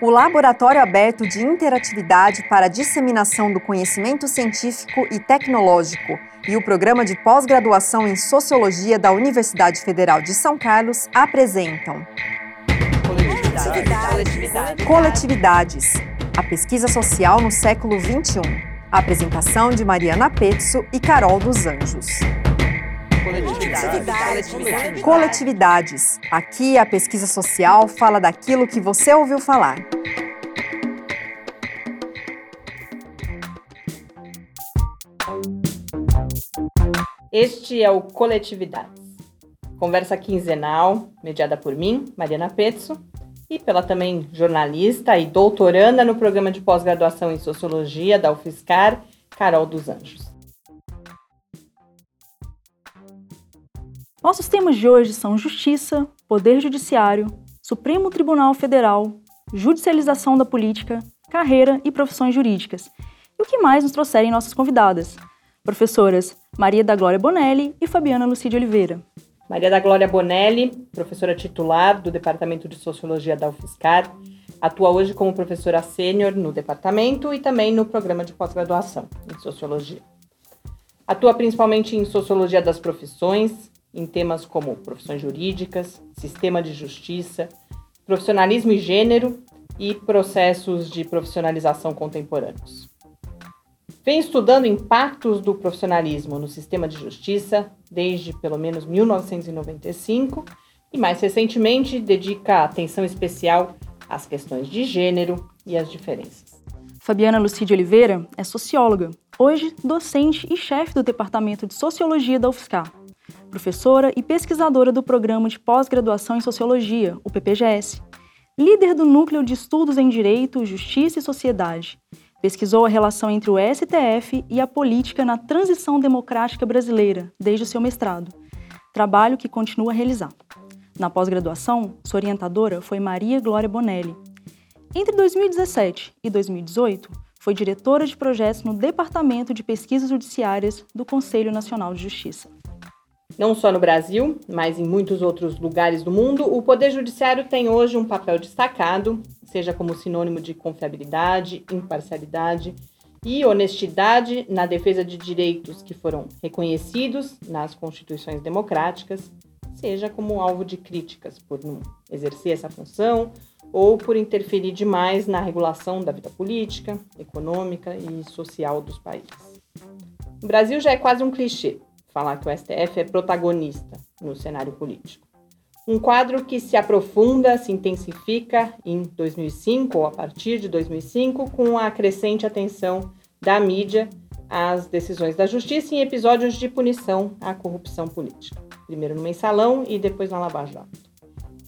o Laboratório Aberto de Interatividade para a Disseminação do Conhecimento Científico e Tecnológico e o Programa de Pós-Graduação em Sociologia da Universidade Federal de São Carlos apresentam Coletividades. Coletividades. A pesquisa social no século XXI. A apresentação de Mariana Pezzo e Carol dos Anjos. Coletividades. Coletividades. Aqui a pesquisa social fala daquilo que você ouviu falar. Este é o Coletividades. Conversa quinzenal, mediada por mim, Mariana Pezzo, e pela também jornalista e doutoranda no programa de pós-graduação em Sociologia da UFSCar, Carol dos Anjos. Nossos temas de hoje são justiça, poder judiciário, Supremo Tribunal Federal, judicialização da política, carreira e profissões jurídicas. E o que mais nos trouxerem nossas convidadas, professoras Maria da Glória Bonelli e Fabiana Lucide Oliveira. Maria da Glória Bonelli, professora titular do Departamento de Sociologia da UFSCar, atua hoje como professora sênior no departamento e também no programa de pós-graduação em Sociologia. Atua principalmente em Sociologia das Profissões, em temas como profissões jurídicas, sistema de justiça, profissionalismo e gênero e processos de profissionalização contemporâneos. Vem estudando impactos do profissionalismo no sistema de justiça desde pelo menos 1995 e, mais recentemente, dedica atenção especial às questões de gênero e às diferenças. Fabiana Lucide Oliveira é socióloga, hoje docente e chefe do Departamento de Sociologia da UFSCar professora e pesquisadora do Programa de Pós-Graduação em Sociologia, o PPGS. Líder do Núcleo de Estudos em Direito, Justiça e Sociedade. Pesquisou a relação entre o STF e a política na transição democrática brasileira, desde o seu mestrado. Trabalho que continua a realizar. Na pós-graduação, sua orientadora foi Maria Glória Bonelli. Entre 2017 e 2018, foi diretora de projetos no Departamento de Pesquisas Judiciárias do Conselho Nacional de Justiça. Não só no Brasil, mas em muitos outros lugares do mundo, o Poder Judiciário tem hoje um papel destacado, seja como sinônimo de confiabilidade, imparcialidade e honestidade na defesa de direitos que foram reconhecidos nas constituições democráticas, seja como alvo de críticas por não exercer essa função ou por interferir demais na regulação da vida política, econômica e social dos países. O Brasil já é quase um clichê falar que o STF é protagonista no cenário político. Um quadro que se aprofunda, se intensifica em 2005 ou a partir de 2005, com a crescente atenção da mídia às decisões da justiça em episódios de punição à corrupção política. Primeiro no mensalão e depois na Lava Jato.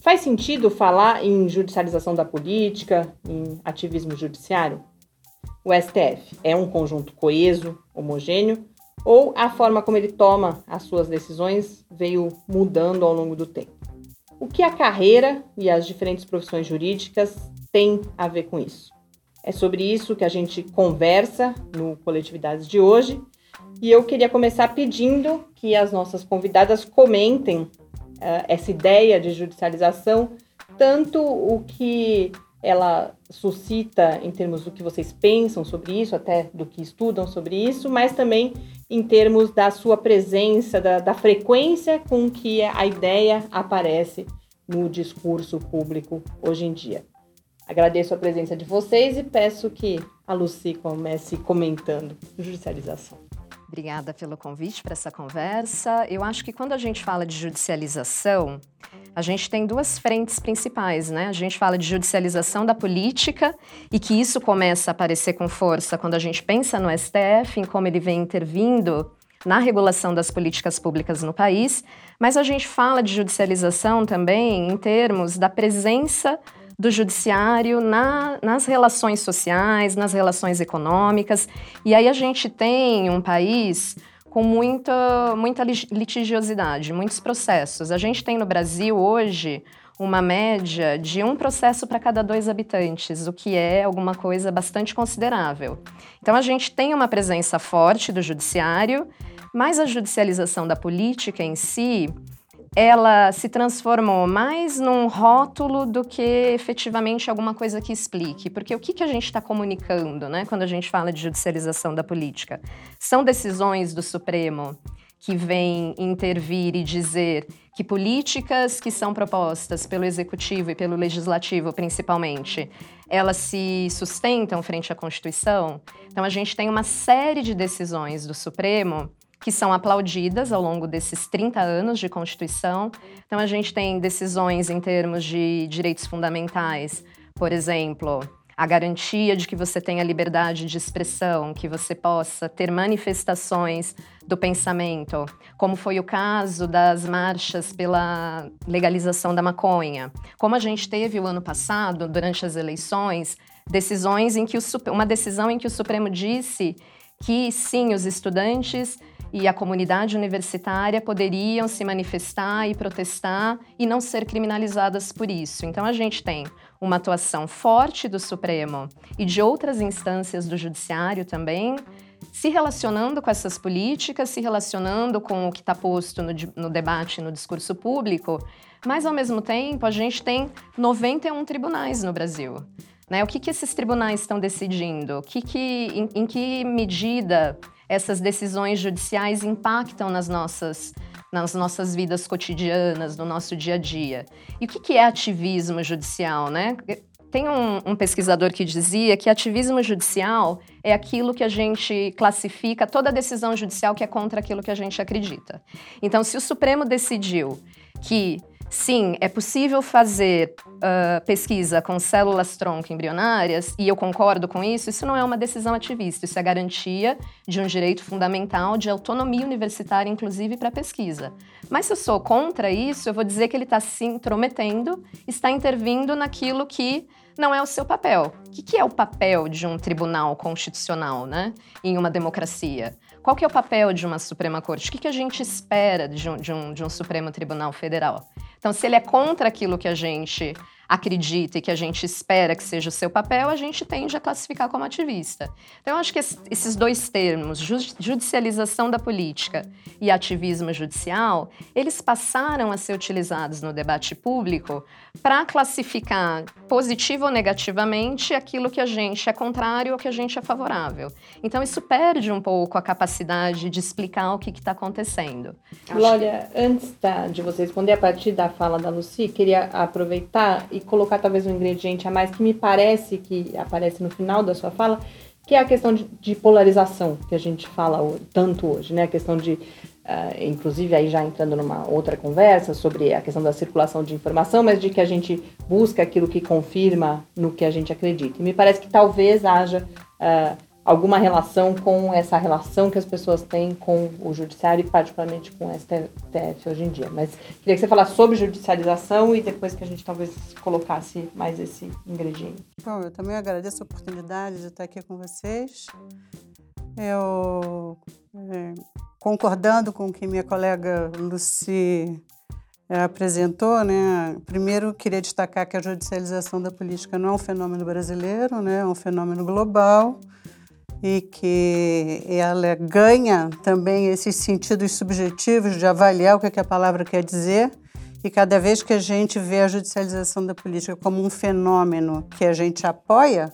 Faz sentido falar em judicialização da política, em ativismo judiciário? O STF é um conjunto coeso, homogêneo, ou a forma como ele toma as suas decisões veio mudando ao longo do tempo. O que a carreira e as diferentes profissões jurídicas têm a ver com isso? É sobre isso que a gente conversa no Coletividades de hoje. E eu queria começar pedindo que as nossas convidadas comentem uh, essa ideia de judicialização, tanto o que ela suscita em termos do que vocês pensam sobre isso, até do que estudam sobre isso, mas também em termos da sua presença, da, da frequência com que a ideia aparece no discurso público hoje em dia. Agradeço a presença de vocês e peço que a Lucy comece comentando judicialização. Obrigada pelo convite para essa conversa. Eu acho que quando a gente fala de judicialização, a gente tem duas frentes principais, né? A gente fala de judicialização da política e que isso começa a aparecer com força quando a gente pensa no STF, em como ele vem intervindo na regulação das políticas públicas no país, mas a gente fala de judicialização também em termos da presença do judiciário na, nas relações sociais, nas relações econômicas. E aí a gente tem um país com muita, muita litigiosidade, muitos processos. A gente tem no Brasil hoje uma média de um processo para cada dois habitantes, o que é alguma coisa bastante considerável. Então a gente tem uma presença forte do judiciário, mas a judicialização da política em si ela se transformou mais num rótulo do que efetivamente alguma coisa que explique. Porque o que, que a gente está comunicando né, quando a gente fala de judicialização da política? São decisões do Supremo que vêm intervir e dizer que políticas que são propostas pelo executivo e pelo legislativo, principalmente, elas se sustentam frente à Constituição. Então a gente tem uma série de decisões do Supremo que são aplaudidas ao longo desses 30 anos de Constituição. Então, a gente tem decisões em termos de direitos fundamentais, por exemplo, a garantia de que você tenha liberdade de expressão, que você possa ter manifestações do pensamento, como foi o caso das marchas pela legalização da maconha. Como a gente teve o ano passado, durante as eleições, decisões em que o, uma decisão em que o Supremo disse que sim, os estudantes e a comunidade universitária poderiam se manifestar e protestar e não ser criminalizadas por isso. Então a gente tem uma atuação forte do Supremo e de outras instâncias do Judiciário também, se relacionando com essas políticas, se relacionando com o que está posto no, no debate, no discurso público, mas ao mesmo tempo a gente tem 91 tribunais no Brasil. Né? O que, que esses tribunais estão decidindo? Que que, em, em que medida essas decisões judiciais impactam nas nossas, nas nossas vidas cotidianas, no nosso dia a dia. E o que, que é ativismo judicial, né? Tem um, um, pesquisador que dizia que ativismo judicial é aquilo que a gente classifica, toda decisão judicial que é contra aquilo que a gente acredita. Então, se o Supremo decidiu que Sim, é possível fazer uh, pesquisa com células tronco embrionárias, e eu concordo com isso. Isso não é uma decisão ativista, isso é garantia de um direito fundamental de autonomia universitária, inclusive para pesquisa. Mas se eu sou contra isso, eu vou dizer que ele está se intrometendo, está intervindo naquilo que não é o seu papel. O que, que é o papel de um tribunal constitucional, né, em uma democracia? Qual que é o papel de uma Suprema Corte? O que, que a gente espera de um, de, um, de um Supremo Tribunal Federal? Então, se ele é contra aquilo que a gente acredita e que a gente espera que seja o seu papel, a gente tende a classificar como ativista. Então, acho que esses dois termos, judicialização da política e ativismo judicial, eles passaram a ser utilizados no debate público para classificar positivo ou negativamente aquilo que a gente é contrário ou que a gente é favorável. Então, isso perde um pouco a capacidade de explicar o que está acontecendo. Glória, que... antes da, de você responder a partir da fala da Lucy, queria aproveitar e colocar talvez um ingrediente a mais que me parece que aparece no final da sua fala, que é a questão de, de polarização que a gente fala tanto hoje, né? A questão de, uh, inclusive aí já entrando numa outra conversa sobre a questão da circulação de informação, mas de que a gente busca aquilo que confirma no que a gente acredita. E me parece que talvez haja uh, alguma relação com essa relação que as pessoas têm com o judiciário e particularmente com o STF hoje em dia. Mas queria que você falasse sobre judicialização e depois que a gente talvez colocasse mais esse ingrediente. Bom, eu também agradeço a oportunidade de estar aqui com vocês. Eu, é, concordando com o que minha colega Luci é, apresentou, né? Primeiro, queria destacar que a judicialização da política não é um fenômeno brasileiro, né? É um fenômeno global e que ela ganha também esses sentidos subjetivos de avaliar o que, é que a palavra quer dizer. E cada vez que a gente vê a judicialização da política como um fenômeno que a gente apoia,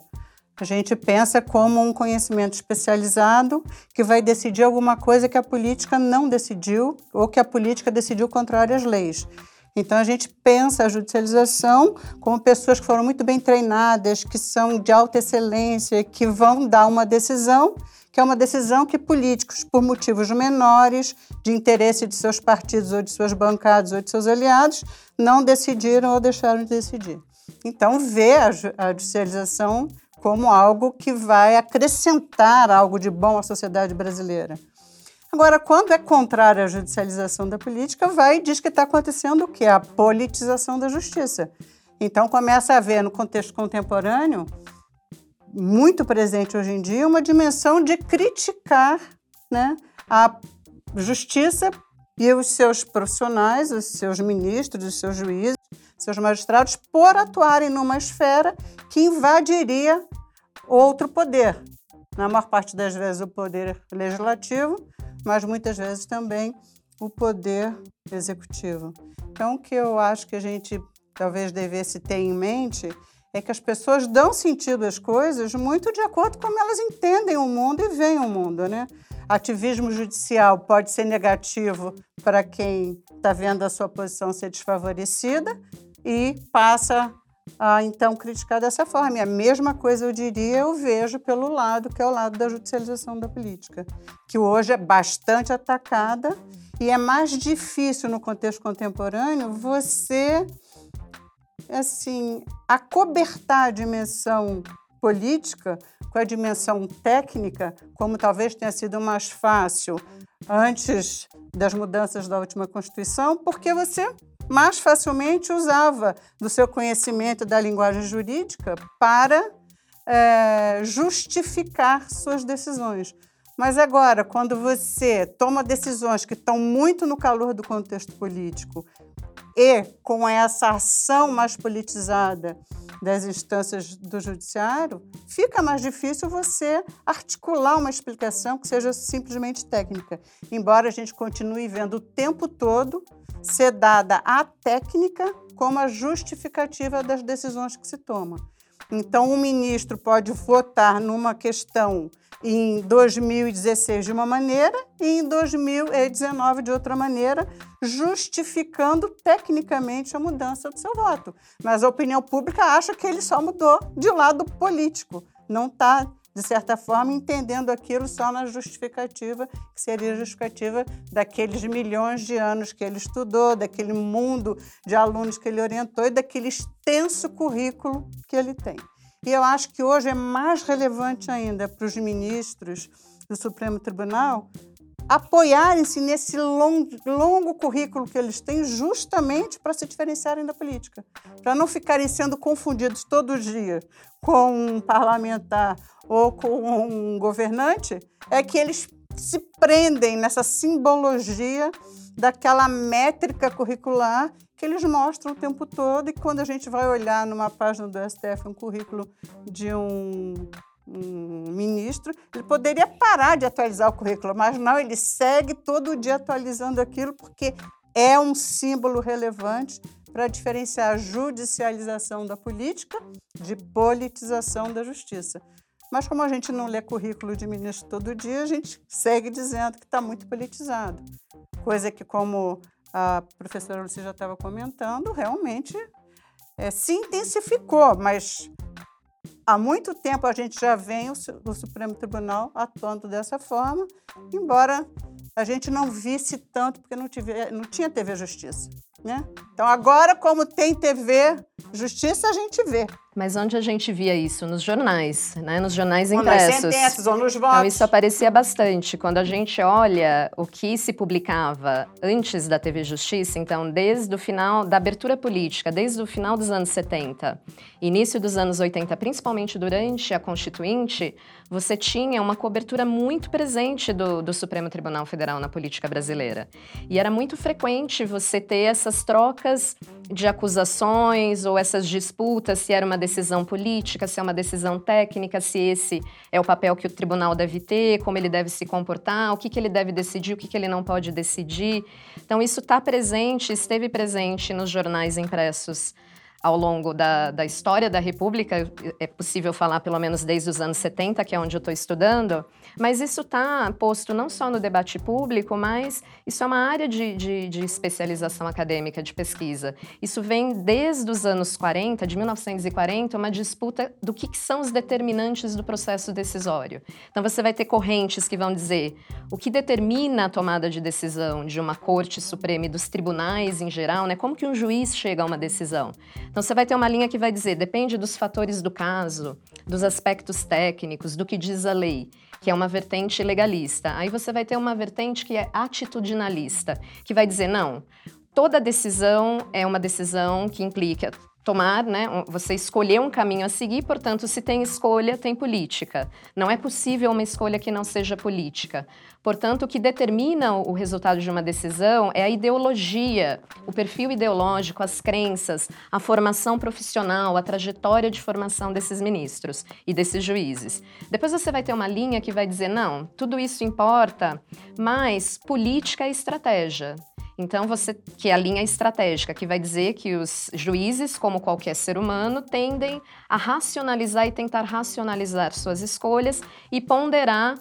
a gente pensa como um conhecimento especializado que vai decidir alguma coisa que a política não decidiu ou que a política decidiu contrário às leis. Então a gente pensa a judicialização como pessoas que foram muito bem treinadas, que são de alta excelência, que vão dar uma decisão, que é uma decisão que políticos, por motivos menores, de interesse de seus partidos ou de suas bancadas ou de seus aliados, não decidiram ou deixaram de decidir. Então vê a judicialização como algo que vai acrescentar algo de bom à sociedade brasileira. Agora, quando é contrário à judicialização da política, vai e diz que está acontecendo o quê? A politização da justiça. Então, começa a haver, no contexto contemporâneo, muito presente hoje em dia, uma dimensão de criticar né, a justiça e os seus profissionais, os seus ministros, os seus juízes, seus magistrados, por atuarem numa esfera que invadiria outro poder. Na maior parte das vezes, o poder legislativo, mas muitas vezes também o poder executivo. Então, o que eu acho que a gente talvez devesse ter em mente é que as pessoas dão sentido às coisas muito de acordo com como elas entendem o mundo e veem o mundo, né? Ativismo judicial pode ser negativo para quem está vendo a sua posição ser desfavorecida e passa a então criticar dessa forma. E a mesma coisa eu diria, eu vejo pelo lado que é o lado da judicialização da política, que hoje é bastante atacada e é mais difícil no contexto contemporâneo você assim acobertar a dimensão política com a dimensão técnica, como talvez tenha sido mais fácil antes das mudanças da última Constituição, porque você mais facilmente usava do seu conhecimento da linguagem jurídica para é, justificar suas decisões. Mas agora, quando você toma decisões que estão muito no calor do contexto político e com essa ação mais politizada das instâncias do judiciário, fica mais difícil você articular uma explicação que seja simplesmente técnica. Embora a gente continue vendo o tempo todo ser dada a técnica como a justificativa das decisões que se tomam. Então, o ministro pode votar numa questão em 2016 de uma maneira e em 2019 de outra maneira, justificando tecnicamente a mudança do seu voto. Mas a opinião pública acha que ele só mudou de lado político, não está de certa forma, entendendo aquilo só na justificativa, que seria a justificativa daqueles milhões de anos que ele estudou, daquele mundo de alunos que ele orientou e daquele extenso currículo que ele tem. E eu acho que hoje é mais relevante ainda para os ministros do Supremo Tribunal apoiarem-se nesse longo, longo currículo que eles têm justamente para se diferenciarem da política, para não ficarem sendo confundidos todo dia com um parlamentar ou com um governante, é que eles se prendem nessa simbologia daquela métrica curricular que eles mostram o tempo todo e quando a gente vai olhar numa página do STF um currículo de um um ministro, ele poderia parar de atualizar o currículo, mas não, ele segue todo dia atualizando aquilo porque é um símbolo relevante para diferenciar a judicialização da política de politização da justiça. Mas como a gente não lê currículo de ministro todo dia, a gente segue dizendo que está muito politizado. Coisa que, como a professora Lucia já estava comentando, realmente é, se intensificou, mas há muito tempo a gente já vem o, Supremo Tribunal atuando dessa forma, embora a gente não visse tanto porque não, tive, não tinha TV Justiça. Né? Então, agora, como tem TV Justiça, a gente vê. Mas onde a gente via isso? Nos jornais, né? Nos jornais ou impressos. Nas sentenças, ou nos votos. Então, isso aparecia bastante. Quando a gente olha o que se publicava antes da TV Justiça, então, desde o final da abertura política, desde o final dos anos 70, início dos anos 80, principalmente durante a Constituinte, você tinha uma cobertura muito presente do, do Supremo Tribunal Federal na política brasileira. E era muito frequente você ter essas trocas de acusações ou essas disputas, se era uma decisão política, se é uma decisão técnica, se esse é o papel que o tribunal deve ter, como ele deve se comportar, o que, que ele deve decidir, o que, que ele não pode decidir. Então, isso está presente, esteve presente nos jornais impressos ao longo da, da história da República, é possível falar pelo menos desde os anos 70, que é onde eu estou estudando, mas isso está posto não só no debate público, mas isso é uma área de, de, de, especialização acadêmica, de pesquisa. Isso vem desde os anos 40, de 1940, uma disputa do que, que são os determinantes do processo decisório. Então você vai ter correntes que vão dizer o que determina a tomada de decisão de uma Corte Suprema e dos tribunais em geral, né? Como que um juiz chega a uma decisão? Então você vai ter uma linha que vai dizer depende dos fatores do caso, dos aspectos técnicos, do que diz a lei que é uma vertente legalista. Aí você vai ter uma vertente que é atitudinalista, que vai dizer não, toda decisão é uma decisão que implica tomar, né? Você escolher um caminho a seguir, portanto, se tem escolha, tem política. Não é possível uma escolha que não seja política. Portanto, o que determina o resultado de uma decisão é a ideologia, o perfil ideológico, as crenças, a formação profissional, a trajetória de formação desses ministros e desses juízes. Depois você vai ter uma linha que vai dizer: não, tudo isso importa, mas política é estratégia. Então, você que é a linha estratégica, que vai dizer que os juízes, como qualquer ser humano, tendem a racionalizar e tentar racionalizar suas escolhas e ponderar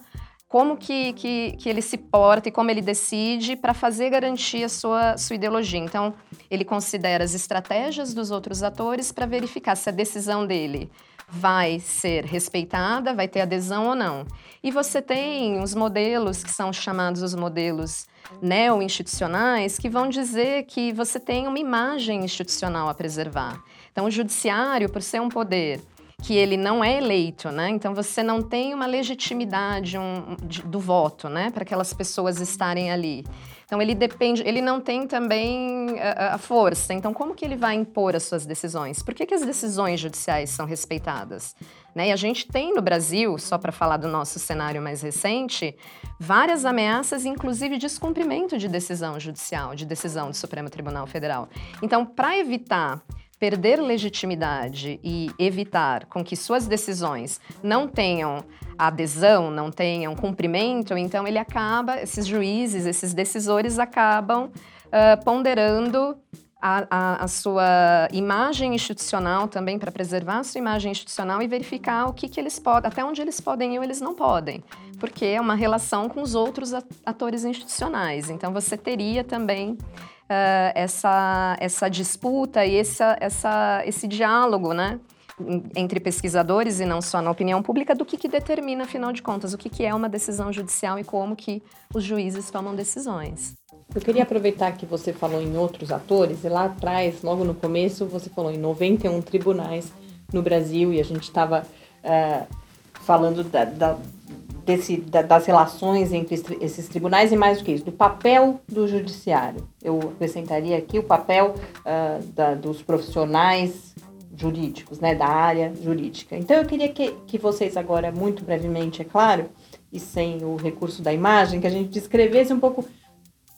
como que, que, que ele se porta e como ele decide para fazer garantir a sua, sua ideologia. Então, ele considera as estratégias dos outros atores para verificar se a decisão dele vai ser respeitada, vai ter adesão ou não. E você tem os modelos que são chamados os modelos neo-institucionais que vão dizer que você tem uma imagem institucional a preservar. Então, o judiciário, por ser um poder que ele não é eleito, né? Então você não tem uma legitimidade um, de, do voto, né? Para aquelas pessoas estarem ali. Então ele depende, ele não tem também a, a, força. Então como que ele vai impor as suas decisões? Por que, que as decisões judiciais são respeitadas? Né? E a gente tem no Brasil, só para falar do nosso cenário mais recente, várias ameaças, inclusive descumprimento de decisão judicial, de decisão do Supremo Tribunal Federal. Então, para evitar perder legitimidade e evitar com que suas decisões não tenham adesão, não tenham cumprimento, então ele acaba, esses juízes, esses decisores acabam uh, ponderando a, a, a, sua imagem institucional também para preservar a sua imagem institucional e verificar o que, que eles podem, até onde eles podem ir ou eles não podem, porque é uma relação com os outros atores institucionais. Então você teria também uh, essa, essa disputa e essa, essa, esse diálogo, né? entre pesquisadores e não só na opinião pública do que, que determina, afinal de contas, o que, que é uma decisão judicial e como que os juízes tomam decisões. Eu queria aproveitar que você falou em outros atores, e lá atrás, logo no começo, você falou em 91 tribunais no Brasil, e a gente estava uh, eh, falando da, da, desse, da, das relações entre esses tribunais e mais do que isso, do papel do judiciário. Eu acrescentaria aqui o papel uh, da, dos profissionais jurídicos, né, da área jurídica. Então eu queria que, que vocês agora, muito brevemente, é claro, e sem o recurso da imagem, que a gente descrevesse um pouco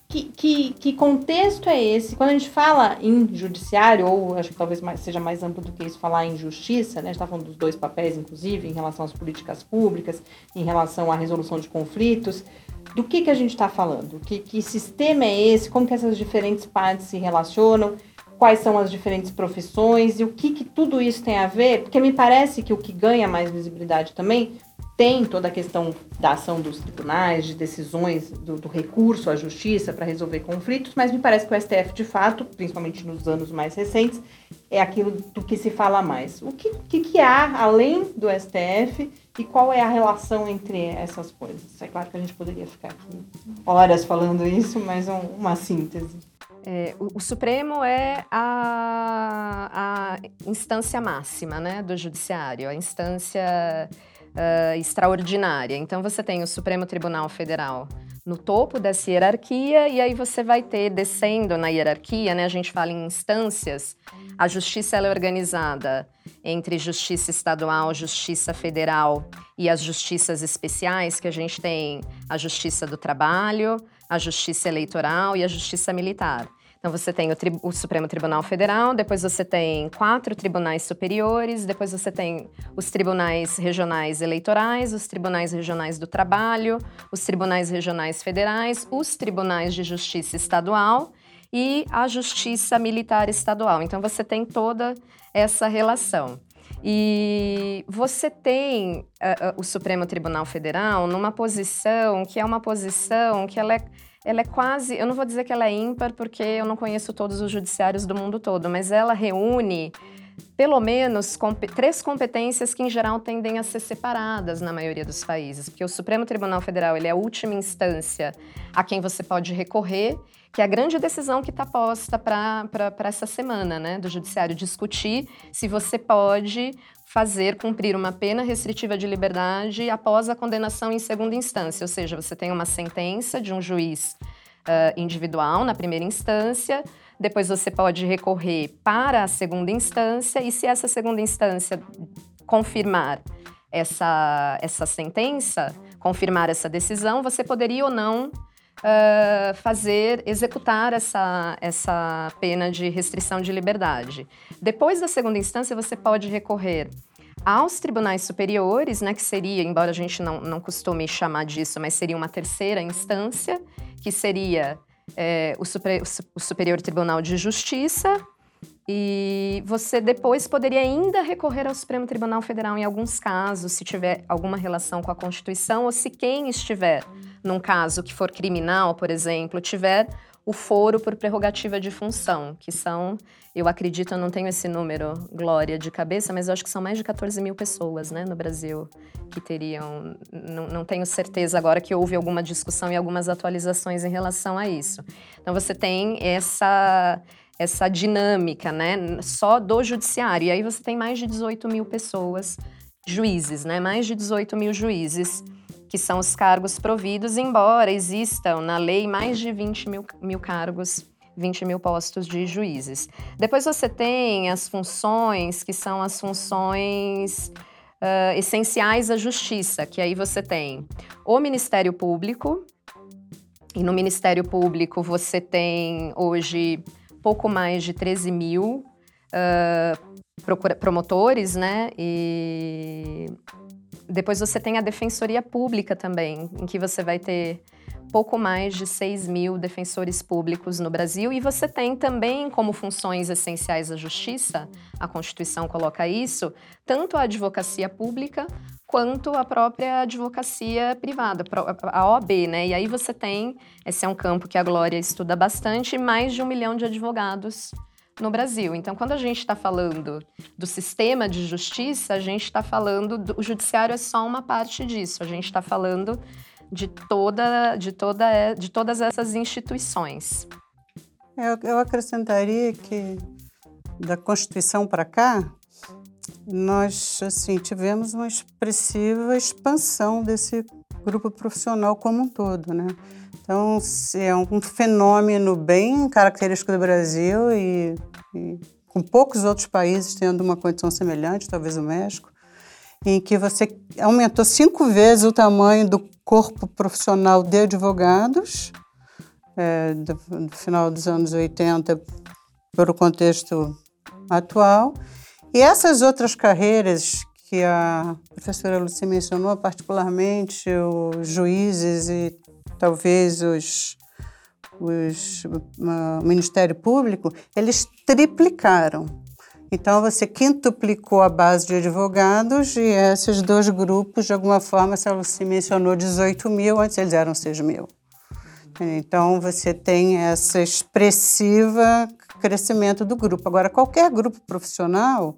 que, que, que, contexto é esse? Quando a gente fala em judiciário, ou acho que talvez mais, seja mais amplo do que isso, falar em justiça, né? a gente está falando dos dois papéis, inclusive, em relação às políticas públicas, em relação à resolução de conflitos, do que, que a gente está falando? Que, que sistema é esse? Como que essas diferentes partes se relacionam? Quais são as diferentes profissões? E o que, que tudo isso tem a ver? Porque me parece que o que ganha mais visibilidade também tem toda a questão da ação dos tribunais, de decisões do, do recurso à justiça para resolver conflitos, mas me parece que o STF, de fato, principalmente nos anos mais recentes, é aquilo do que se fala mais. O que, que, que há além do STF e qual é a relação entre essas coisas? É claro que a gente poderia ficar aqui horas falando isso, mas um, uma síntese. É, o, o, Supremo é a, a instância máxima né, do judiciário, a instância uh, extraordinária. Então, você tem o Supremo Tribunal Federal no topo dessa hierarquia, e aí você vai ter, descendo na hierarquia, né, a gente fala em instâncias, a justiça é organizada entre justiça estadual, justiça federal e as justiças especiais, que a gente tem a justiça do trabalho, a justiça eleitoral e a justiça militar. Então você tem o, o, Supremo Tribunal Federal, depois você tem quatro tribunais superiores, depois você tem os tribunais regionais eleitorais, os tribunais regionais do trabalho, os tribunais regionais federais, os tribunais de justiça estadual e a justiça militar estadual. Então você tem toda essa relação. E você tem uh, uh, o Supremo Tribunal Federal numa posição que é uma posição que ela é ela é quase, eu não vou dizer que ela é ímpar, porque eu não conheço todos os judiciários do mundo todo, mas ela reúne pelo menos comp três competências que em geral tendem a ser separadas na maioria dos países, porque o Supremo Tribunal Federal ele é a última instância a quem você pode recorrer, que é a grande decisão que está posta para essa semana, né, do Judiciário discutir se você pode fazer cumprir uma pena restritiva de liberdade após a condenação em segunda instância, ou seja, você tem uma sentença de um juiz uh, individual na primeira instância, Depois você pode recorrer para a segunda instância e se essa segunda instância confirmar essa, essa sentença, confirmar essa decisão, você poderia ou não uh, fazer, executar essa, essa pena de restrição de liberdade. Depois da segunda instância, você pode recorrer aos tribunais superiores, né, que seria, embora a gente não, não costume chamar disso, mas seria uma terceira instância, que seria é, o, super, o Superior Tribunal de Justiça, e você depois poderia ainda recorrer ao Supremo Tribunal Federal em alguns casos, se tiver alguma relação com a Constituição, ou se quem estiver num caso que for criminal, por exemplo, tiver o foro por prerrogativa de função, que são, eu acredito, eu não tenho esse número, Glória, de cabeça, mas eu acho que são mais de 14 mil pessoas né, no Brasil que teriam. Não, não tenho certeza agora que houve alguma discussão e algumas atualizações em relação a isso. Então, você tem essa essa dinâmica, né, só do judiciário. E aí você tem mais de 18 mil pessoas, juízes, né, mais de 18 mil juízes, que são os cargos providos, embora existam na lei mais de 20 mil, mil cargos 20 mil postos de juízes. Depois você tem as funções que são as funções uh, essenciais à justiça, que aí você tem o Ministério Público, e no Ministério Público você tem hoje pouco mais de 13 mil uh, promotores, né? E depois você tem a Defensoria Pública também, em que você vai ter pouco mais de 6 mil defensores públicos no Brasil. E você tem também como funções essenciais da justiça, a Constituição coloca isso, tanto a advocacia pública quanto a própria advocacia privada, a OAB, né? E aí você tem, esse é um campo que a Glória estuda bastante, mais de um milhão de advogados no Brasil. Então, quando a gente está falando do sistema de justiça, a gente está falando, do, o judiciário é só uma parte disso, a gente está falando de, toda, de, toda, de todas essas instituições. Eu, eu acrescentaria que da Constituição para cá, nós assim tivemos uma expressiva expansão desse grupo profissional como um todo, né? Então é um fenômeno bem característico do Brasil e, e com poucos outros países tendo uma condição semelhante, talvez o México, em que você aumentou cinco vezes o tamanho do corpo profissional de advogados é, do, do final dos anos 80 para o contexto atual. E essas outras carreiras que a professora Lucia mencionou, particularmente os juízes e talvez os, os Ministério Público, eles triplicaram. Então, você quintuplicou a base de advogados e esses dois grupos, de alguma forma, se mencionou 18 mil, antes eles eram 6 mil. Então, você tem essa expressiva crescimento do grupo. Agora, qualquer grupo profissional,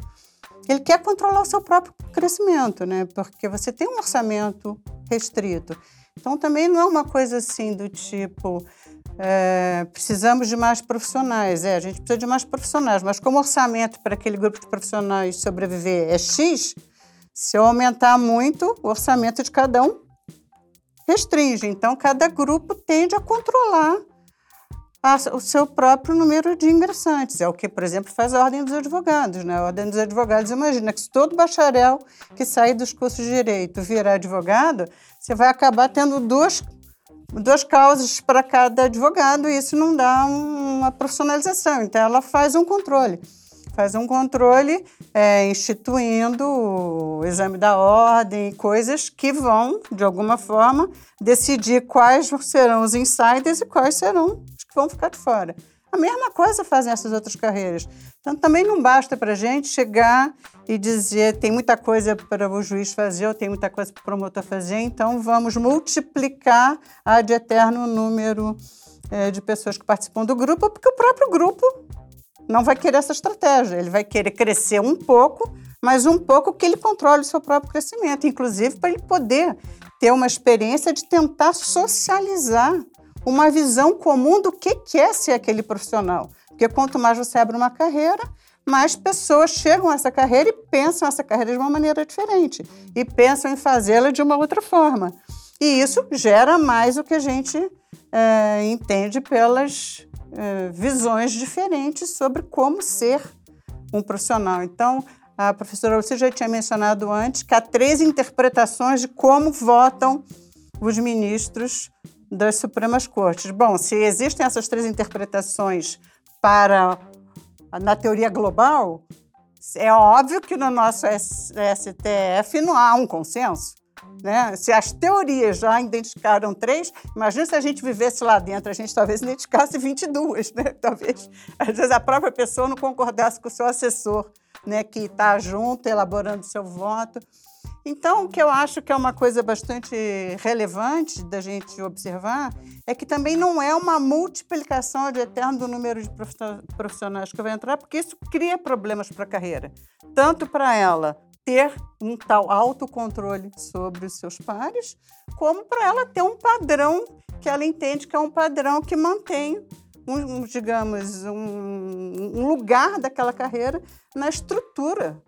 ele quer controlar o seu próprio crescimento, né? Porque você tem um orçamento restrito. Então, também não é uma coisa assim do tipo, é, precisamos de mais profissionais. É, a gente precisa de mais profissionais, mas como o orçamento para aquele grupo de profissionais sobreviver é X, se eu aumentar muito, o orçamento de cada um restringe. Então, cada grupo tende a controlar a, o seu próprio número de ingressantes. É o que, por exemplo, faz a Ordem dos Advogados. Né? A Ordem dos Advogados imagina que se todo bacharel que sair dos cursos de Direito virar advogado, você vai acabar tendo duas, duas causas para cada advogado e isso não dá uma profissionalização. Então, ela faz um controle faz um controle é, instituindo o exame da ordem, coisas que vão, de alguma forma, decidir quais serão os insiders e quais serão que vão ficar de fora. A mesma coisa fazem essas outras carreiras. Então, também não basta para a gente chegar e dizer tem muita coisa para o juiz fazer ou tem muita coisa para o promotor fazer, então vamos multiplicar a de eterno número é, de pessoas que participam do grupo, porque o próprio grupo não vai querer essa estratégia. Ele vai querer crescer um pouco, mas um pouco que ele controle o seu próprio crescimento, inclusive para ele poder ter uma experiência de tentar socializar uma visão comum do que é ser aquele profissional. Porque quanto mais você abre uma carreira, mais pessoas chegam a essa carreira e pensam essa carreira de uma maneira diferente e pensam em fazê-la de uma outra forma. E isso gera mais o que a gente é, entende pelas é, visões diferentes sobre como ser um profissional. Então, a professora você já tinha mencionado antes que há três interpretações de como votam os ministros das Supremas Cortes. Bom, se existem essas três interpretações para na teoria global, é óbvio que no nosso STF não há um consenso. Né? Se as teorias já identificaram três, imagina se a gente vivesse lá dentro, a gente talvez identificasse 22, né? Talvez, às vezes, a própria pessoa não concordasse com o seu assessor, né? que está junto, elaborando seu voto. Então, o que eu acho que é uma coisa bastante relevante da gente observar é que também não é uma multiplicação de eterno do número de profissionais que vai entrar, porque isso cria problemas para a carreira, tanto para ela ter um tal autocontrole sobre os seus pares, como para ela ter um padrão que ela entende que é um padrão que mantém um, digamos, um, um lugar daquela carreira na estrutura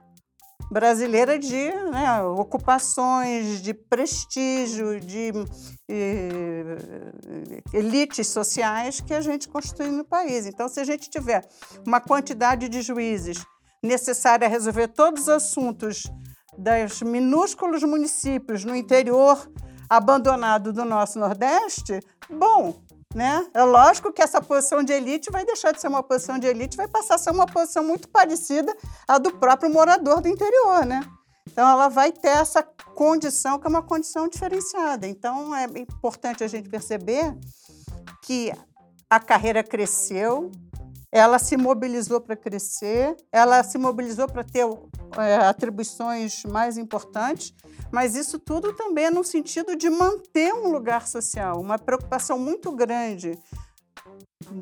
brasileira de né, ocupações, de prestígio, de elites sociais que a gente constitui no país. Então, se a gente tiver uma quantidade de juízes necessária a resolver todos os assuntos dos minúsculos municípios no interior abandonado do nosso Nordeste, bom, né? É lógico que essa posição de elite vai deixar de ser uma posição de elite, vai passar a ser uma posição muito parecida à do próprio morador do interior, né? Então, ela vai ter essa condição que é uma condição diferenciada. Então, é importante a gente perceber que a carreira cresceu, ela se mobilizou para crescer, ela se mobilizou para ter é, atribuições mais importantes, mas isso tudo também é no sentido de manter um lugar social, uma preocupação muito grande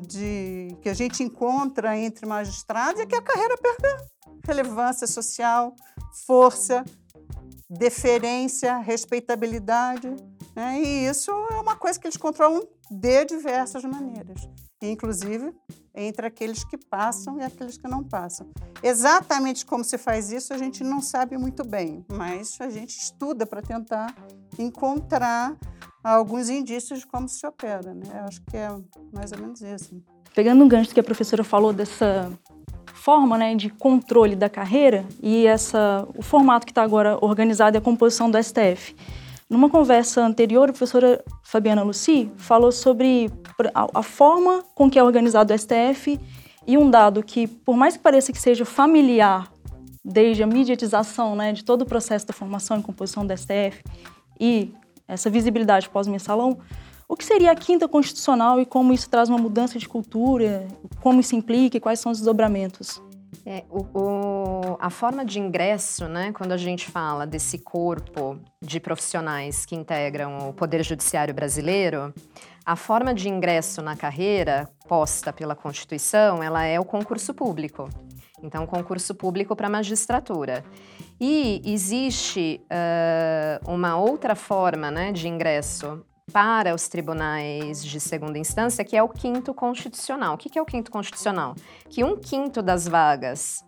de que a gente encontra entre magistrados é que a carreira perde relevância social, força, deferência, respeitabilidade. Né? E isso é uma coisa que eles controlam de diversas maneiras, inclusive entre aqueles que passam e aqueles que não passam. Exatamente como se faz isso, a gente não sabe muito bem, mas a gente estuda para tentar encontrar alguns indícios de como se opera. Né? Eu acho que é mais ou menos isso. Pegando um gancho que a professora falou dessa forma né, de controle da carreira e essa, o formato que está agora organizado e a composição do STF. Numa conversa anterior, a professora Fabiana Luci falou sobre a, forma com que é organizado o STF e um dado que, por mais que pareça que seja familiar, desde a mediatização né, de todo o processo da formação e composição do STF e essa visibilidade pós-mensalão, o que seria a quinta constitucional e como isso traz uma mudança de cultura, como isso implica e quais são os desdobramentos? É, o, o, a forma de ingresso, né, quando a gente fala desse corpo de profissionais que integram o Poder Judiciário brasileiro, a forma de ingresso na carreira posta pela Constituição, ela é o concurso público. Então, concurso público para magistratura. E existe uh, uma outra forma né, de ingresso para os tribunais de segunda instância, que é o quinto constitucional. O que é o quinto constitucional? Que um quinto das vagas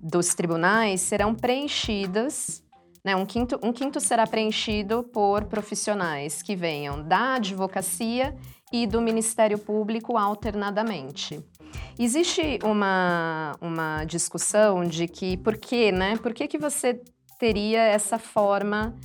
dos tribunais serão preenchidas, né, um, quinto, um quinto será preenchido por profissionais que venham da advocacia e do Ministério Público alternadamente. Existe uma, uma discussão de que por que, né? Por que, que você teria essa forma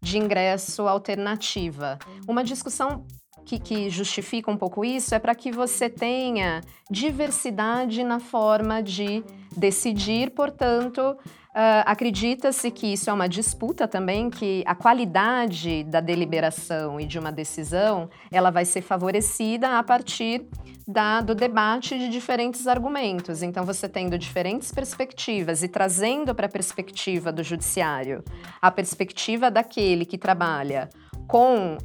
de ingresso alternativa. Uma discussão que, que, justifica um pouco isso é para que você tenha diversidade na forma de decidir, portanto, Uh, Acredita-se que isso é uma disputa também, que a qualidade da deliberação e de uma decisão ela vai ser favorecida a partir da, do debate de diferentes argumentos. Então, você tendo diferentes perspectivas e trazendo para a perspectiva do judiciário a perspectiva daquele que trabalha com uh,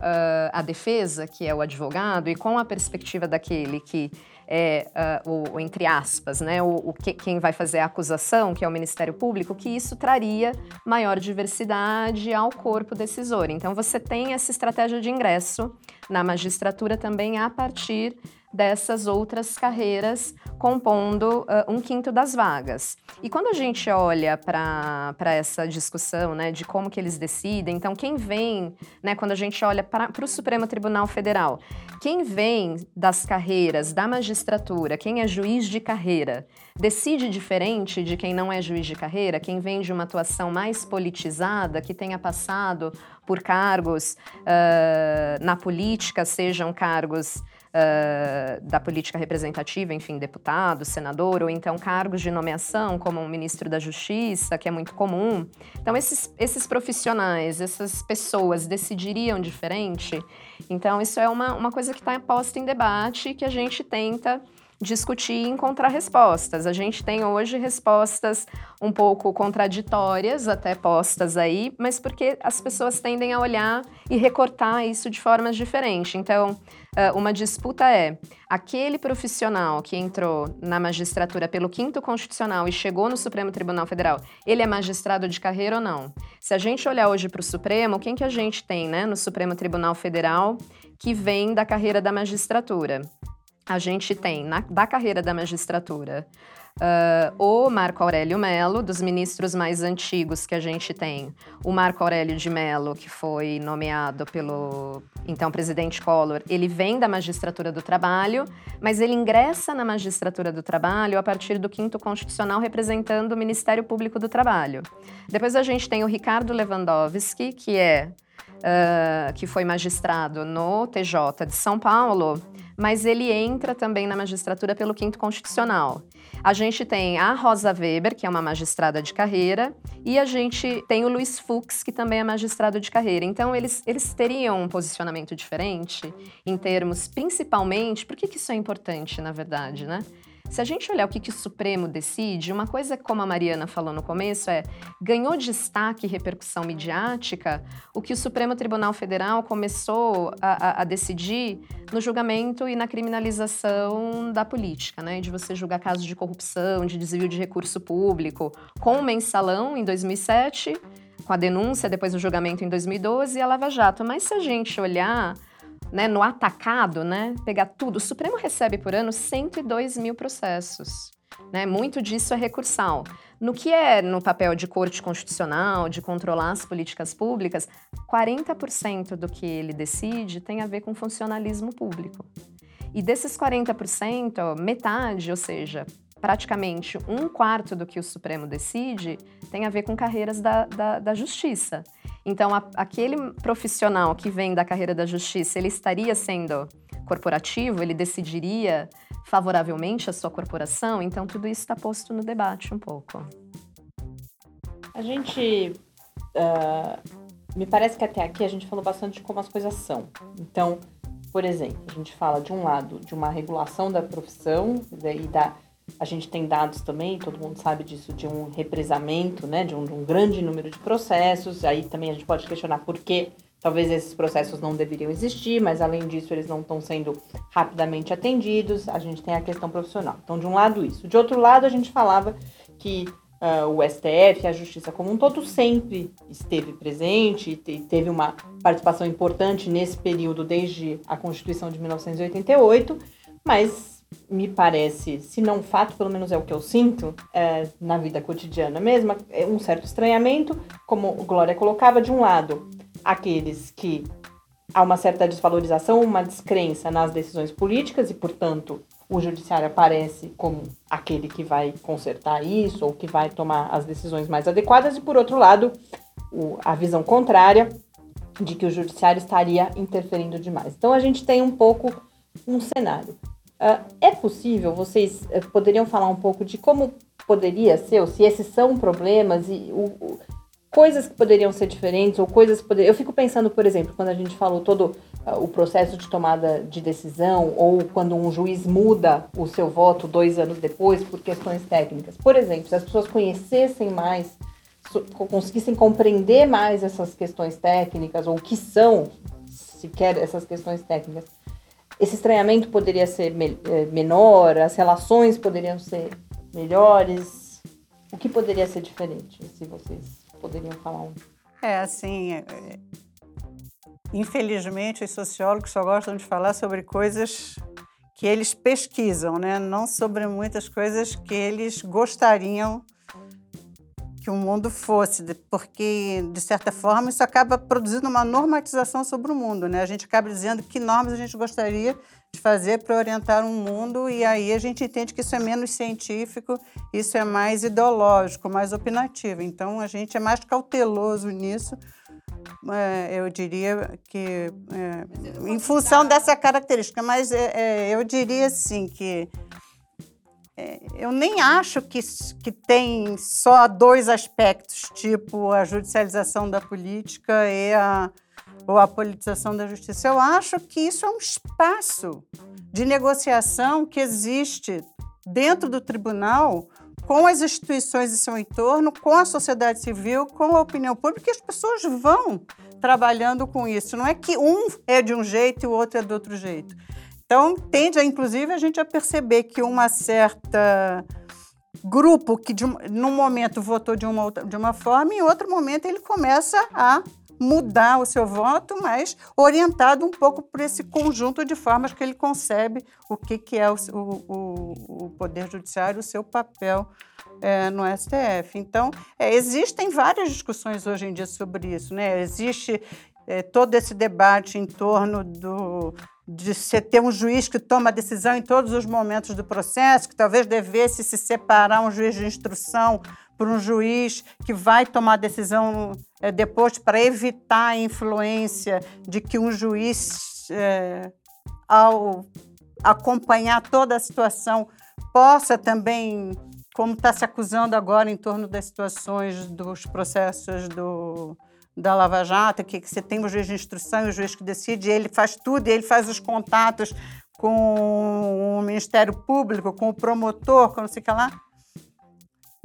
a defesa, que é o advogado, e com a perspectiva daquele que é, uh, o, entre aspas, né, o, o que, quem vai fazer a acusação, que é o Ministério Público, que isso traria maior diversidade ao corpo decisor. Então, você tem essa estratégia de ingresso na magistratura também a partir dessas outras carreiras compondo uh, um quinto das vagas. E quando a gente olha para essa discussão né, de como que eles decidem, então quem vem, né, quando a gente olha para o Supremo Tribunal Federal, quem vem das carreiras da magistratura, quem é juiz de carreira, decide diferente de quem não é juiz de carreira, quem vem de uma atuação mais politizada, que tenha passado por cargos uh, na política, sejam cargos uh, da política representativa, enfim, deputado, senador, ou então cargos de nomeação, como um ministro da Justiça, que é muito comum. Então, esses, esses profissionais, essas pessoas decidiriam diferente. Então, isso é uma, uma coisa que está posta em debate que a gente tenta discutir e encontrar respostas. A gente tem hoje respostas um pouco contraditórias, até postas aí, mas porque as pessoas tendem a olhar e recortar isso de formas diferentes. Então, uma disputa é aquele profissional que entrou na magistratura pelo quinto constitucional e chegou no Supremo Tribunal Federal, ele é magistrado de carreira ou não? Se a gente olhar hoje para o Supremo, quem que a gente tem né, no Supremo Tribunal Federal que vem da carreira da magistratura? A gente tem na, da carreira da magistratura uh, o Marco Aurélio Melo, dos ministros mais antigos que a gente tem, o Marco Aurélio de Melo, que foi nomeado pelo então presidente Collor, ele vem da magistratura do trabalho, mas ele ingressa na magistratura do trabalho a partir do quinto constitucional representando o Ministério Público do Trabalho. Depois a gente tem o Ricardo Lewandowski, que é uh, que foi magistrado no TJ de São Paulo mas ele entra também na magistratura pelo quinto constitucional. A gente tem a Rosa Weber, que é uma magistrada de carreira, e a gente tem o Luiz Fux, que também é magistrado de carreira. Então, eles, eles teriam um posicionamento diferente em termos, principalmente, por que, que isso é importante, na verdade, né? Se a gente olhar o que, que o Supremo decide, uma coisa, como a Mariana falou no começo, é ganhou destaque e repercussão midiática o que o Supremo Tribunal Federal começou a, a, a decidir no julgamento e na criminalização da política, né? De você julgar casos de corrupção, de desvio de recurso público, com o mensalão em 2007, com a denúncia depois do julgamento em 2012 e a Lava Jato. Mas se a gente olhar né, no atacado, né, pegar tudo, o Supremo recebe por ano 102 mil processos. Né? Muito disso é recursal. No que é no papel de corte constitucional, de controlar as políticas públicas, 40% do que ele decide tem a ver com funcionalismo público. E desses 40%, metade, ou seja, praticamente um quarto do que o Supremo decide, tem a ver com carreiras da, da, da justiça. Então, a, aquele profissional que vem da carreira da justiça, ele estaria sendo corporativo, ele decidiria favoravelmente a sua corporação, então tudo isso está posto no debate um pouco. A gente. Uh, me parece que até aqui a gente falou bastante de como as coisas são. Então, por exemplo, a gente fala de um lado de uma regulação da profissão e da a gente tem dados também, todo mundo sabe disso, de um represamento, né, de um, de um grande número de processos. Aí também a gente pode questionar por que talvez esses processos não deveriam existir, mas além disso eles não estão sendo rapidamente atendidos. A gente tem a questão profissional. Então, de um lado, isso. De outro lado, a gente falava que uh, o STF, a justiça como um todo, sempre esteve presente e teve uma participação importante nesse período, desde a Constituição de 1988, mas me parece, se não fato, pelo menos é o que eu sinto é, na vida cotidiana mesmo, é um certo estranhamento, como Glória colocava, de um lado, aqueles que há uma certa desvalorização, uma descrença nas decisões políticas e, portanto, o judiciário aparece como aquele que vai consertar isso ou que vai tomar as decisões mais adequadas, e, por outro lado, o, a visão contrária de que o judiciário estaria interferindo demais. Então, a gente tem um pouco um cenário. Uh, é possível, vocês uh, poderiam falar um pouco de como poderia ser, ou se esses são problemas e o, o, coisas que poderiam ser diferentes, ou coisas que poderiam. Eu fico pensando, por exemplo, quando a gente falou todo uh, o processo de tomada de decisão, ou quando um juiz muda o seu voto dois anos depois por questões técnicas. Por exemplo, se as pessoas conhecessem mais, conseguissem compreender mais essas questões técnicas, ou o que são sequer essas questões técnicas esse estranhamento poderia ser me eh, menor, as relações poderiam ser melhores. O que poderia ser diferente, se vocês poderiam falar um? É, assim, é, infelizmente os sociólogos só gostam de falar sobre coisas que eles pesquisam, né? não sobre muitas coisas que eles gostariam que o mundo fosse, porque, de certa forma, isso acaba produzindo uma normatização sobre o mundo. Né? A gente acaba dizendo que normas a gente gostaria de fazer para orientar um mundo, e aí a gente entende que isso é menos científico, isso é mais ideológico, mais opinativo. Então, a gente é mais cauteloso nisso, é, eu diria que, é, em função dessa característica, mas é, é eu diria assim que eu nem acho que, que tem só dois aspectos, tipo a judicialização da política e a, ou a politização da justiça. Eu acho que isso é um espaço de negociação que existe dentro do tribunal com as instituições de seu entorno, com a sociedade civil, com a opinião pública, e as pessoas vão trabalhando com isso. Não é que um é de um jeito e o outro é de outro jeito. Então, tende, a, inclusive, a gente a perceber que uma certa grupo que, de, num momento, votou de uma, de uma forma, em outro momento ele começa a mudar o seu voto, mas orientado um pouco por esse conjunto de formas que ele concebe o que, que é o, o, o Poder Judiciário, o seu papel é, no STF. Então, é, existem várias discussões hoje em dia sobre isso. Né? Existe é, todo esse debate em torno do, de você ter um juiz que toma decisão em todos os momentos do processo, que talvez devesse se separar um juiz de instrução por um juiz que vai tomar decisão é, depois para evitar a influência de que um juiz, é, ao acompanhar toda a situação, possa também, como está se acusando agora em torno das situações dos processos do da Lava Jato, que, que você tem o juiz de instrução e o juiz que decide, ele faz tudo, ele faz os contatos com o Ministério Público, com o promotor, com não sei o que lá.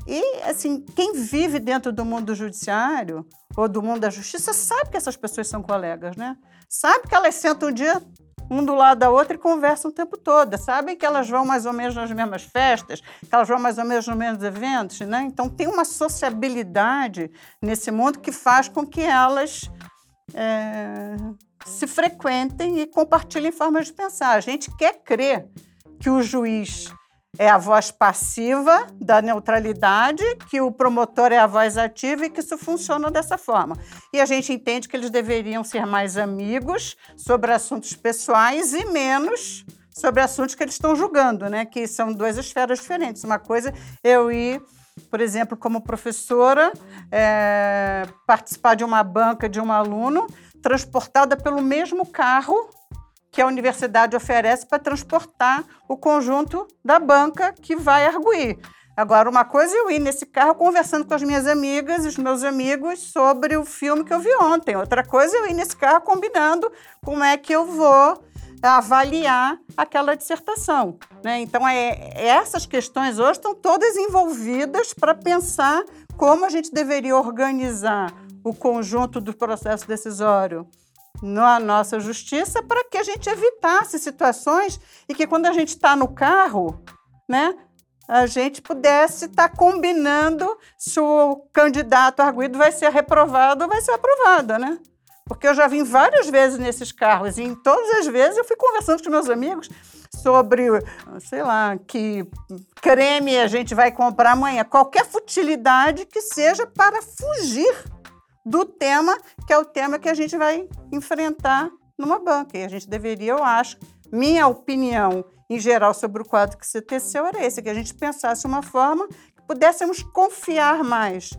E, assim, quem vive dentro do mundo do judiciário ou do mundo da justiça sabe que essas pessoas são colegas, né? Sabe que elas sentam um dia um do lado da outra e conversam o tempo todo. Sabem que elas vão mais ou menos nas mesmas festas, que elas vão mais ou menos nos mesmos eventos, né? Então tem uma sociabilidade nesse mundo que faz com que elas é, se frequentem e compartilhem formas de pensar. A gente quer crer que o juiz é a voz passiva da neutralidade, que o promotor é a voz ativa e que isso funciona dessa forma. E a gente entende que eles deveriam ser mais amigos sobre assuntos pessoais e menos sobre assuntos que eles estão julgando, né? Que são duas esferas diferentes. Uma coisa eu ir, por exemplo, como professora, é, participar de uma banca de um aluno transportada pelo mesmo carro que a universidade oferece para transportar o conjunto da banca que vai arguir. Agora, uma coisa é eu ir nesse carro conversando com as minhas amigas e os meus amigos sobre o filme que eu vi ontem. Outra coisa é eu ir nesse carro combinando como é que eu vou avaliar aquela dissertação. Né? Então, é, essas questões hoje estão todas envolvidas para pensar como a gente deveria organizar o conjunto do processo decisório na nossa justiça para que a gente evitasse situações e que quando a gente está no carro, né, a gente pudesse estar tá combinando se o candidato arguído vai ser reprovado ou vai ser aprovado, né? Porque eu já vim várias vezes nesses carros e em todas as vezes eu fui conversando com meus amigos sobre, sei lá, que creme a gente vai comprar amanhã, qualquer futilidade que seja para fugir do tema, que é o tema que a gente vai enfrentar numa banca. E a gente deveria, eu acho, minha opinião em geral sobre o quadro que você teceu era esse, que a gente pensasse uma forma que pudéssemos confiar mais,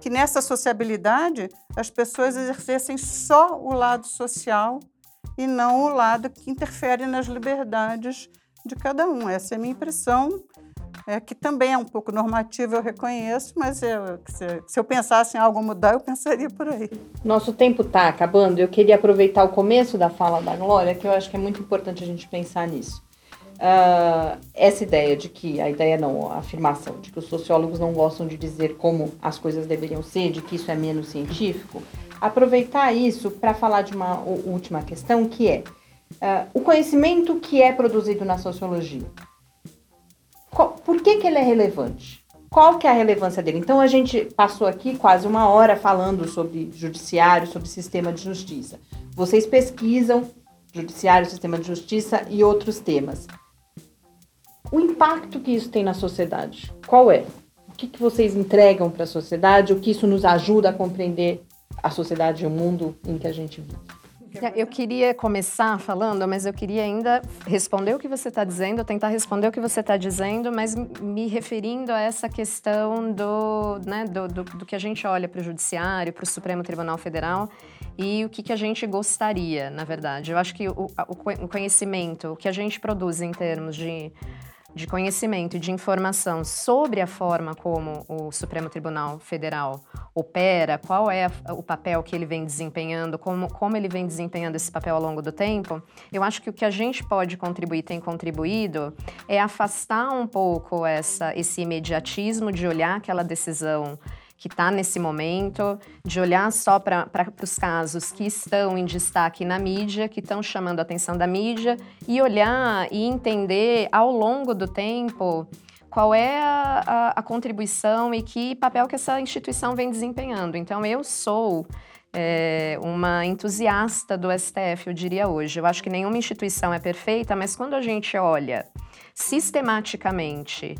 que nessa sociabilidade as pessoas exercessem só o lado social e não o lado que interfere nas liberdades de cada um. Essa é a minha impressão é, que também é um pouco normativo, eu reconheço, mas eu, se, se, eu pensasse em algo mudar, eu pensaria por aí. Nosso tempo está acabando. Eu queria aproveitar o começo da fala da Glória, que eu acho que é muito importante a gente pensar nisso. Uh, essa ideia de que, a ideia não, a afirmação de que os sociólogos não gostam de dizer como as coisas deveriam ser, de que isso é menos científico, aproveitar isso para falar de uma última questão, que é uh, o conhecimento que é produzido na sociologia por que, que ele é relevante? Qual que é a relevância dele? Então a gente passou aqui quase uma hora falando sobre judiciário, sobre sistema de justiça. Vocês pesquisam judiciário, sistema de justiça e outros temas. O impacto que isso tem na sociedade, qual é? O que, que vocês entregam para a sociedade? O que isso nos ajuda a compreender a sociedade e o mundo em que a gente vive? Eu queria começar falando, mas eu queria ainda responder o que você está dizendo, tentar responder o que você está dizendo, mas me referindo a essa questão do, né, do, do, do que a gente olha para o Judiciário, para o Supremo Tribunal Federal e o que, que a gente gostaria, na verdade. Eu acho que o, o conhecimento, o que a gente produz em termos de de conhecimento e de informação sobre a forma como o Supremo Tribunal Federal opera, qual é o papel que ele vem desempenhando, como, como ele vem desempenhando esse papel ao longo do tempo, eu acho que o que a gente pode contribuir, tem contribuído, é afastar um pouco essa, esse imediatismo de olhar aquela decisão que está nesse momento, de olhar só para os casos que estão em destaque na mídia, que estão chamando a atenção da mídia, e olhar e entender ao longo do tempo qual é a, a, a contribuição e que papel que essa instituição vem desempenhando. Então, eu sou é, uma entusiasta do STF, eu diria hoje. Eu acho que nenhuma instituição é perfeita, mas quando a gente olha sistematicamente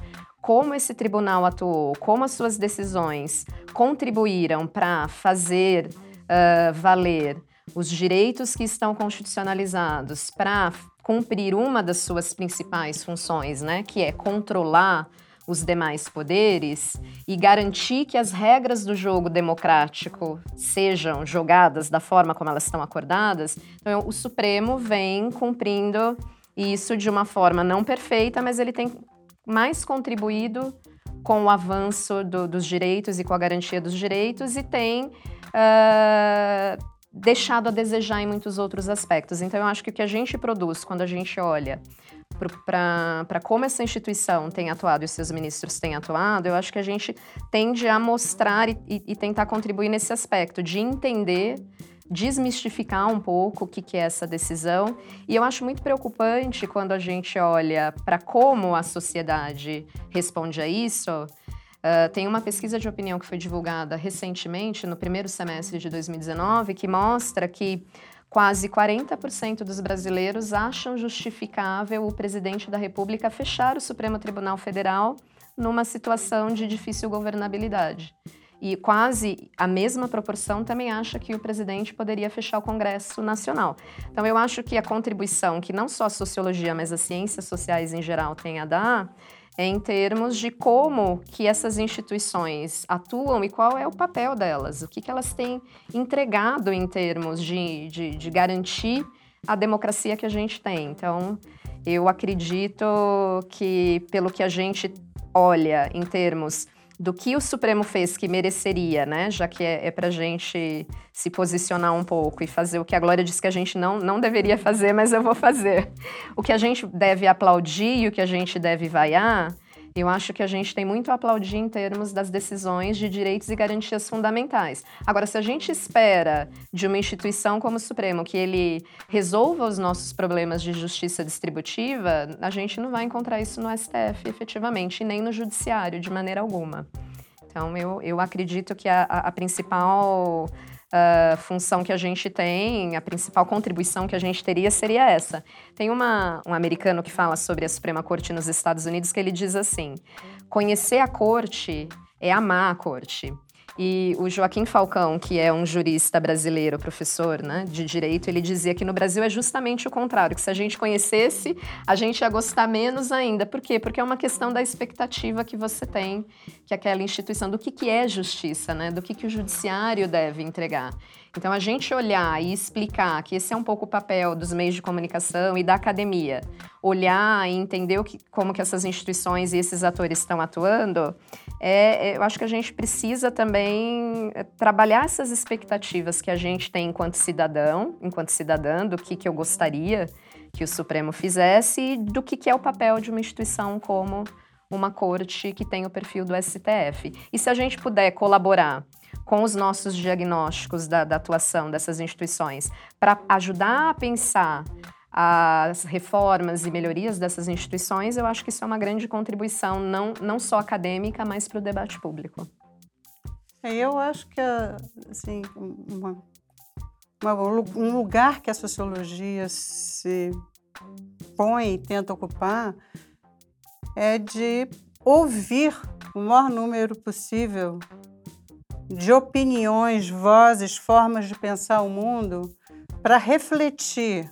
como esse tribunal atuou, como as suas decisões contribuíram para fazer uh, valer os direitos que estão constitucionalizados para cumprir uma das suas principais funções, né, que é controlar os demais poderes e garantir que as regras do jogo democrático sejam jogadas da forma como elas estão acordadas. Então, o Supremo vem cumprindo isso de uma forma não perfeita, mas ele tem mais contribuído com o avanço do, dos direitos e com a garantia dos direitos e tem uh, deixado a desejar em muitos outros aspectos. Então, eu acho que o que a gente produz quando a gente olha para como essa instituição tem atuado e seus ministros têm atuado, eu acho que a gente tende a mostrar e, e, e tentar contribuir nesse aspecto de entender desmistificar um pouco o que, que é essa decisão. E eu acho muito preocupante quando a gente olha para como a sociedade responde a isso. Uh, tem uma pesquisa de opinião que foi divulgada recentemente, no primeiro semestre de 2019, que mostra que quase 40% dos brasileiros acham justificável o presidente da República fechar o Supremo Tribunal Federal numa situação de difícil governabilidade. E quase a mesma proporção também acha que o presidente poderia fechar o Congresso Nacional. Então, eu acho que a contribuição que não só a sociologia, mas as ciências sociais em geral tem a dar é em termos de como que essas instituições atuam e qual é o papel delas, o que, que elas têm entregado em termos de, de, de garantir a democracia que a gente tem. Então, eu acredito que, pelo que a gente olha em termos do que o Supremo fez que mereceria, né? Já que é, é para a gente se posicionar um pouco e fazer o que a Glória disse que a gente não, não deveria fazer, mas eu vou fazer. O que a gente deve aplaudir e o que a gente deve vaiar eu acho que a gente tem muito a aplaudir em termos das decisões de direitos e garantias fundamentais. Agora, se a gente espera de uma instituição como o Supremo que ele resolva os nossos problemas de justiça distributiva, a gente não vai encontrar isso no STF efetivamente, e nem no Judiciário, de maneira alguma. Então, eu, eu acredito que a, a, a principal uh, função que a gente tem, a principal contribuição que a gente teria seria essa. Tem uma, um americano que fala sobre a Suprema Corte nos Estados Unidos que ele diz assim: conhecer a corte é amar a corte. E o Joaquim Falcão, que é um jurista brasileiro, professor né, de direito, ele dizia que no Brasil é justamente o contrário, que se a gente conhecesse, a gente ia gostar menos ainda. Por quê? Porque é uma questão da expectativa que você tem, que aquela instituição, do que, que é justiça, né, do que, que o judiciário deve entregar. Então, a gente olhar e explicar que esse é um pouco o papel dos meios de comunicação e da academia, olhar e entender o que, como que essas instituições e esses atores estão atuando, é, é, eu acho que a gente precisa também é, trabalhar essas expectativas que a gente tem enquanto cidadão, enquanto cidadã, do que, que eu gostaria que o Supremo fizesse e do que, que é o papel de uma instituição como uma corte que tem o perfil do STF. E se a gente puder colaborar com os nossos diagnósticos da, da atuação dessas instituições para ajudar a pensar as reformas e melhorias dessas instituições, eu acho que isso é uma grande contribuição, não, não só acadêmica, mas para o debate público. É, eu acho que assim, uma, uma, um lugar que a sociologia se põe e tenta ocupar é de ouvir o maior número possível de opiniões, vozes, formas de pensar o mundo para refletir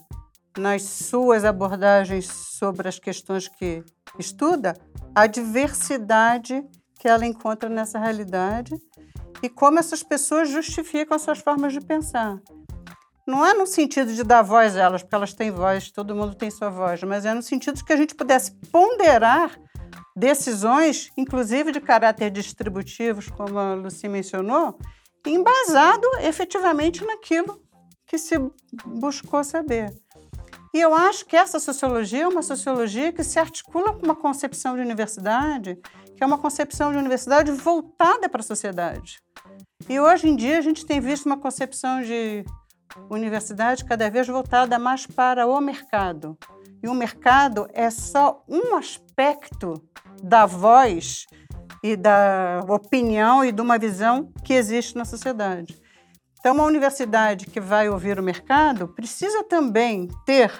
nas suas abordagens sobre as questões que estuda a diversidade que ela encontra nessa realidade e como essas pessoas justificam suas formas de pensar. Não é no sentido de dar voz a elas, porque elas têm voz, todo mundo tem sua voz, mas é no sentido de que a gente pudesse ponderar decisões, inclusive de caráter distributivos, como a Lucy mencionou, embasado efetivamente naquilo que se buscou saber. E eu acho que essa sociologia é uma sociologia que se articula com uma concepção de universidade, que é uma concepção de universidade voltada para a sociedade. E hoje em dia a gente tem visto uma concepção de universidade cada vez voltada mais para o mercado. E o mercado é só um aspecto da voz e da opinião e de uma visão que existe na sociedade. Então, uma universidade que vai ouvir o mercado precisa também ter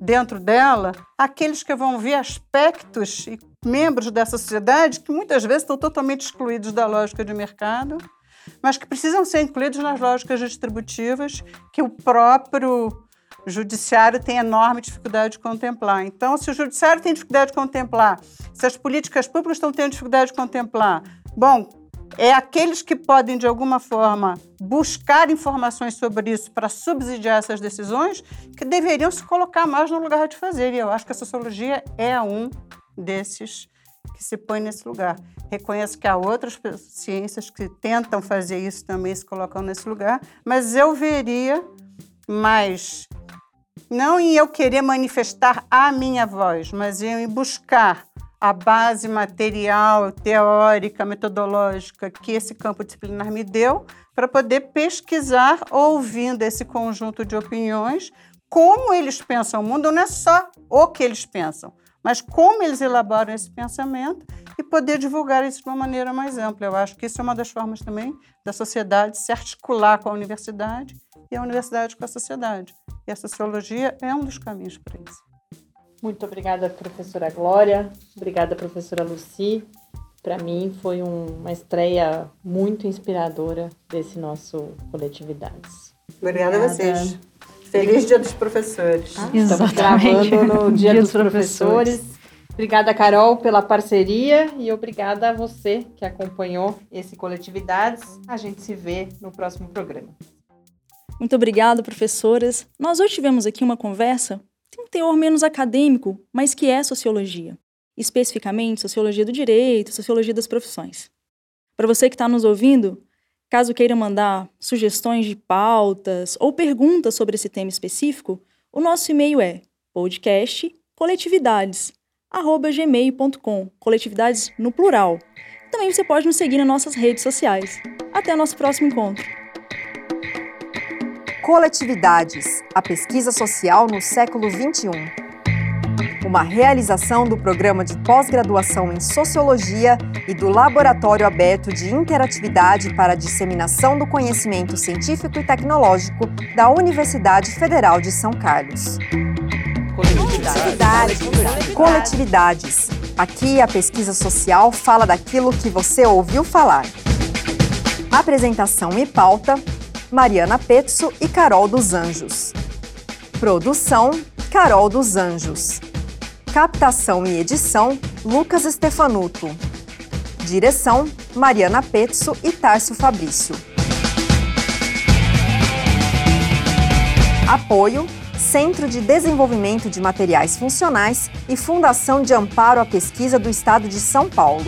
dentro dela aqueles que vão ver aspectos e membros dessa sociedade que muitas vezes estão totalmente excluídos da lógica de mercado mas que precisam ser incluídos nas lógicas distributivas que o próprio judiciário tem enorme dificuldade de contemplar. Então, se o judiciário tem dificuldade de contemplar, se as políticas públicas estão tendo dificuldade de contemplar, bom, é aqueles que podem, de alguma forma, buscar informações sobre isso para subsidiar essas decisões que deveriam se colocar mais no lugar de fazer. E eu acho que a sociologia é um desses que se põe nesse lugar. Reconheço que há outras ciências que tentam fazer isso também, se colocam nesse lugar, mas eu veria mais, não em eu querer manifestar a minha voz, mas em buscar a base material, teórica, metodológica que esse campo disciplinar me deu para poder pesquisar, ouvindo esse conjunto de opiniões, como eles pensam o mundo, não é só o que eles pensam, mas como eles elaboram esse pensamento e poder divulgar isso de uma maneira mais ampla. Eu acho que isso é uma das formas também da sociedade se articular com a universidade e a universidade com a sociedade. E a sociologia é um dos caminhos para isso. Muito obrigada, professora Glória. Obrigada, professora Luci. Para mim foi um, uma estreia muito inspiradora desse nosso Coletividades. Obrigada, obrigada. a vocês. Feliz Dia dos Professores. Ah, estamos gravando no Dia, Dia dos, dos professores. professores. Obrigada, Carol, pela parceria e obrigada a você que acompanhou esse Coletividades. A gente se vê no próximo programa. Muito obrigada, professoras. Nós hoje tivemos aqui uma conversa tem um teor menos acadêmico, mas que é sociologia. Especificamente, sociologia do direito, sociologia das profissões. Para você que está nos ouvindo, Caso queira mandar sugestões de pautas ou perguntas sobre esse tema específico, o nosso e-mail é podcastcoletividades@gmail.com, coletividades no plural. Também você pode nos seguir nas nossas redes sociais. Até nosso próximo encontro. Coletividades, a pesquisa social no século XXI uma realização do programa de pós-graduação em Sociologia e do Laboratório Aberto de Interatividade para a Disseminação do Conhecimento Científico e Tecnológico da Universidade Federal de São Carlos. Coletividades. Coletividades. Aqui a pesquisa social fala daquilo que você ouviu falar. Apresentação e pauta: Mariana Petso e Carol dos Anjos. Produção: Carol dos Anjos. Captação e edição: Lucas Stefanuto. Direção: Mariana Petso e Tárcio Fabrício. Apoio: Centro de Desenvolvimento de Materiais Funcionais e Fundação de Amparo à Pesquisa do Estado de São Paulo.